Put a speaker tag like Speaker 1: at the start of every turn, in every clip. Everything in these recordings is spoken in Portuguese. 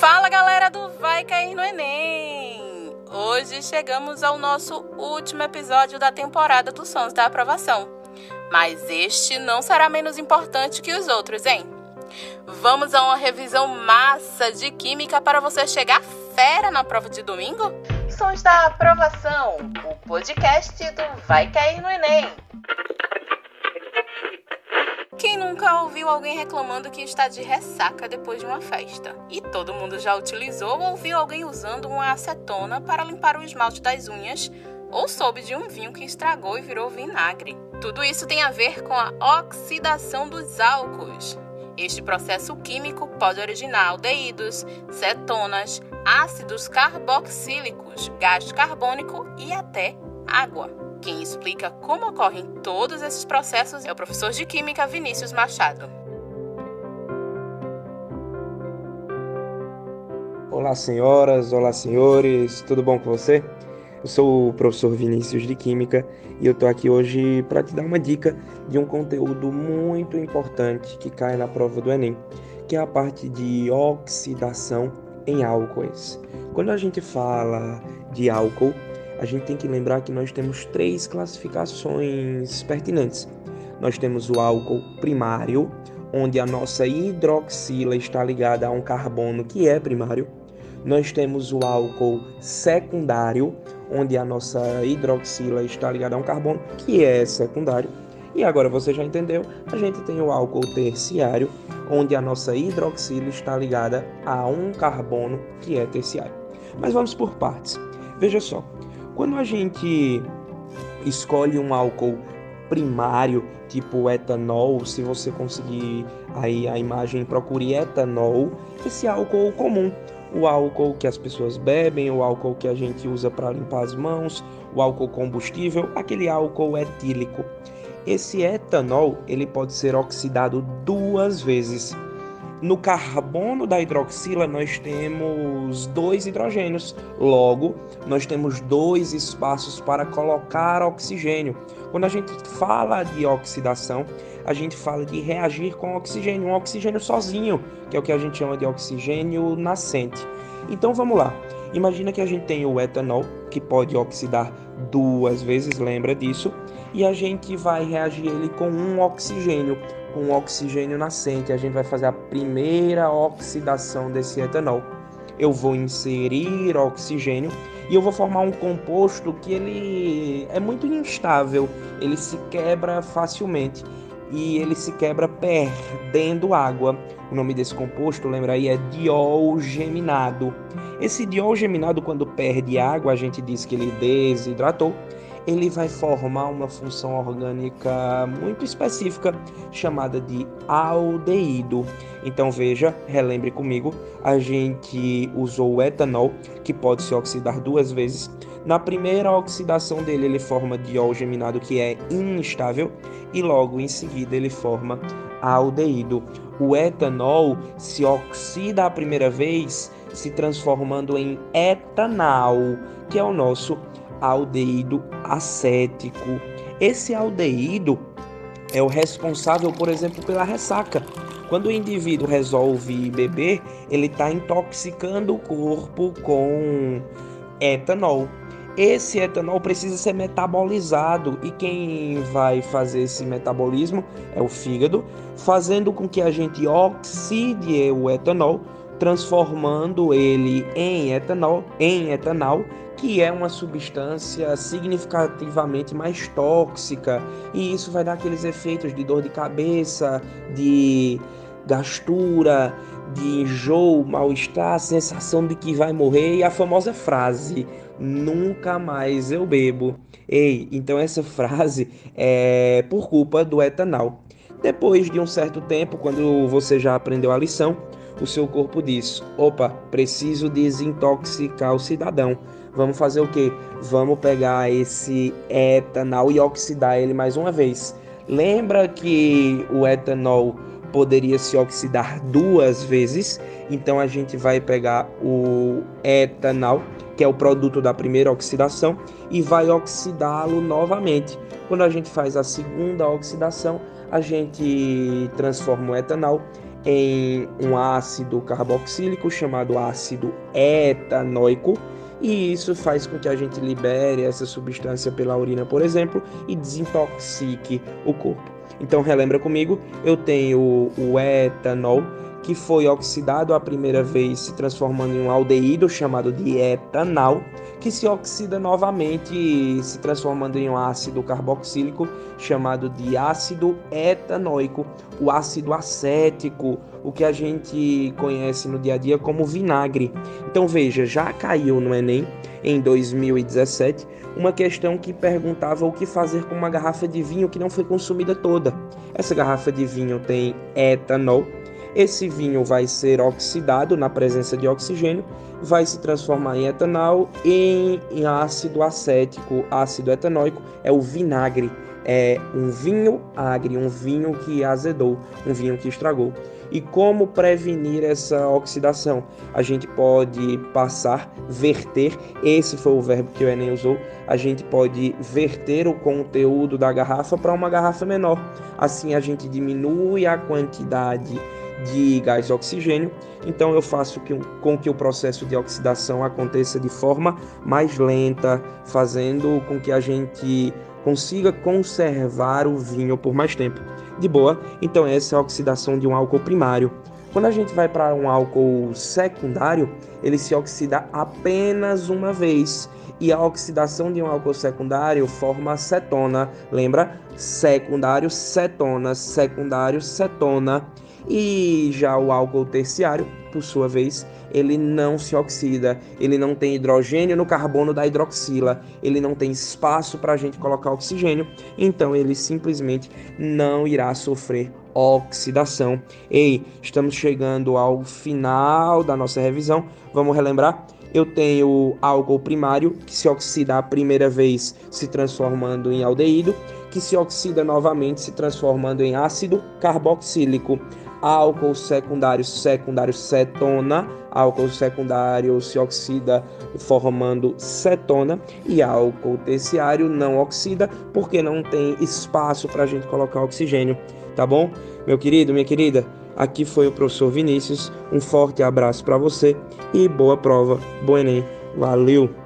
Speaker 1: Fala galera do Vai Cair no Enem! Hoje chegamos ao nosso último episódio da temporada dos Sons da Aprovação. Mas este não será menos importante que os outros, hein? Vamos a uma revisão massa de química para você chegar fera na prova de domingo? Sons da Aprovação, o podcast do Vai Cair no Enem. Quem nunca ouviu alguém reclamando que está de ressaca depois de uma festa? E todo mundo já utilizou ou viu alguém usando uma acetona para limpar o esmalte das unhas? Ou soube de um vinho que estragou e virou vinagre? Tudo isso tem a ver com a oxidação dos álcools. Este processo químico pode originar aldeídos, cetonas, ácidos carboxílicos, gás carbônico e até água. Quem explica como ocorrem todos esses processos é o professor de Química Vinícius Machado.
Speaker 2: Olá, senhoras, olá, senhores, tudo bom com você? Eu sou o professor Vinícius de Química e eu tô aqui hoje para te dar uma dica de um conteúdo muito importante que cai na prova do Enem, que é a parte de oxidação em álcoois. Quando a gente fala de álcool, a gente tem que lembrar que nós temos três classificações pertinentes. Nós temos o álcool primário, onde a nossa hidroxila está ligada a um carbono que é primário. Nós temos o álcool secundário, onde a nossa hidroxila está ligada a um carbono que é secundário. E agora você já entendeu, a gente tem o álcool terciário, onde a nossa hidroxila está ligada a um carbono que é terciário. Mas vamos por partes. Veja só, quando a gente escolhe um álcool primário, tipo etanol, se você conseguir aí a imagem, procure etanol, esse álcool comum, o álcool que as pessoas bebem, o álcool que a gente usa para limpar as mãos, o álcool combustível, aquele álcool etílico. Esse etanol, ele pode ser oxidado duas vezes no carbono da hidroxila, nós temos dois hidrogênios, logo, nós temos dois espaços para colocar oxigênio. Quando a gente fala de oxidação, a gente fala de reagir com oxigênio, um oxigênio sozinho, que é o que a gente chama de oxigênio nascente. Então vamos lá. Imagina que a gente tem o etanol, que pode oxidar duas vezes, lembra disso, e a gente vai reagir ele com um oxigênio com oxigênio nascente. A gente vai fazer a primeira oxidação desse etanol. Eu vou inserir oxigênio e eu vou formar um composto que ele é muito instável, ele se quebra facilmente e ele se quebra perdendo água. O nome desse composto, lembra aí, é diol geminado. Esse diol geminado, quando perde água, a gente diz que ele desidratou ele vai formar uma função orgânica muito específica chamada de aldeído. Então veja, relembre comigo, a gente usou o etanol, que pode se oxidar duas vezes. Na primeira oxidação dele, ele forma diol geminado, que é instável, e logo em seguida ele forma aldeído. O etanol se oxida a primeira vez, se transformando em etanal, que é o nosso aldeído acético. Esse aldeído é o responsável, por exemplo, pela ressaca. Quando o indivíduo resolve beber, ele está intoxicando o corpo com etanol. Esse etanol precisa ser metabolizado e quem vai fazer esse metabolismo é o fígado, fazendo com que a gente oxide o etanol, transformando ele em etanol, em etanol que é uma substância significativamente mais tóxica, e isso vai dar aqueles efeitos de dor de cabeça, de gastura, de enjoo, mal-estar, sensação de que vai morrer e a famosa frase: nunca mais eu bebo. Ei, então essa frase é por culpa do etanol. Depois de um certo tempo, quando você já aprendeu a lição, o seu corpo diz: opa, preciso desintoxicar o cidadão. Vamos fazer o que? Vamos pegar esse etanol e oxidar ele mais uma vez. Lembra que o etanol poderia se oxidar duas vezes? Então a gente vai pegar o etanol, que é o produto da primeira oxidação, e vai oxidá-lo novamente. Quando a gente faz a segunda oxidação, a gente transforma o etanol em um ácido carboxílico chamado ácido etanóico, e isso faz com que a gente libere essa substância pela urina, por exemplo, e desintoxique o corpo. Então relembra comigo, eu tenho o etanol que foi oxidado a primeira vez, se transformando em um aldeído chamado de etanal, que se oxida novamente, se transformando em um ácido carboxílico chamado de ácido etanoico, o ácido acético, o que a gente conhece no dia a dia como vinagre. Então veja, já caiu no Enem em 2017 uma questão que perguntava o que fazer com uma garrafa de vinho que não foi consumida toda. Essa garrafa de vinho tem etanol esse vinho vai ser oxidado na presença de oxigênio, vai se transformar em etanol e em ácido acético, ácido etanóico, é o vinagre. É um vinho agre, um vinho que azedou, um vinho que estragou. E como prevenir essa oxidação? A gente pode passar, verter, esse foi o verbo que o Enem usou, a gente pode verter o conteúdo da garrafa para uma garrafa menor. Assim a gente diminui a quantidade de gás oxigênio, então eu faço com que o processo de oxidação aconteça de forma mais lenta, fazendo com que a gente consiga conservar o vinho por mais tempo. De boa, então essa é a oxidação de um álcool primário. Quando a gente vai para um álcool secundário, ele se oxida apenas uma vez. E a oxidação de um álcool secundário forma cetona. Lembra? Secundário, cetona, secundário, cetona. E já o álcool terciário, por sua vez, ele não se oxida, ele não tem hidrogênio no carbono da hidroxila, ele não tem espaço para a gente colocar oxigênio, então ele simplesmente não irá sofrer oxidação. Ei, estamos chegando ao final da nossa revisão, vamos relembrar? eu tenho álcool primário, que se oxida a primeira vez se transformando em aldeído, que se oxida novamente se transformando em ácido carboxílico álcool secundário, secundário cetona, álcool secundário se oxida formando cetona. E álcool terciário não oxida porque não tem espaço para a gente colocar oxigênio, tá bom? Meu querido, minha querida, aqui foi o professor Vinícius, um forte abraço para você e boa prova, bom Enem, valeu!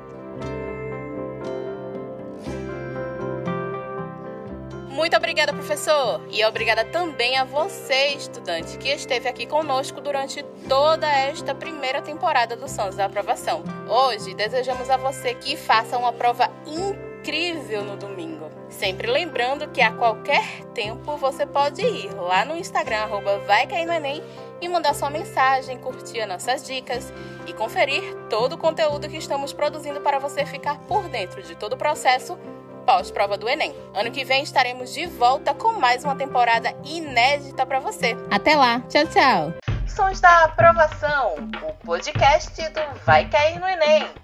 Speaker 1: Professor! E obrigada também a você, estudante, que esteve aqui conosco durante toda esta primeira temporada do Sons da Aprovação. Hoje, desejamos a você que faça uma prova incrível no domingo. Sempre lembrando que a qualquer tempo você pode ir lá no Instagram, arroba vai cair no Enem, e mandar sua mensagem, curtir nossas dicas e conferir todo o conteúdo que estamos produzindo para você ficar por dentro de todo o processo pós-prova do Enem. Ano que vem estaremos de volta com mais uma temporada inédita para você. Até lá, tchau, tchau. Sons da Aprovação, o podcast do Vai Cair no Enem.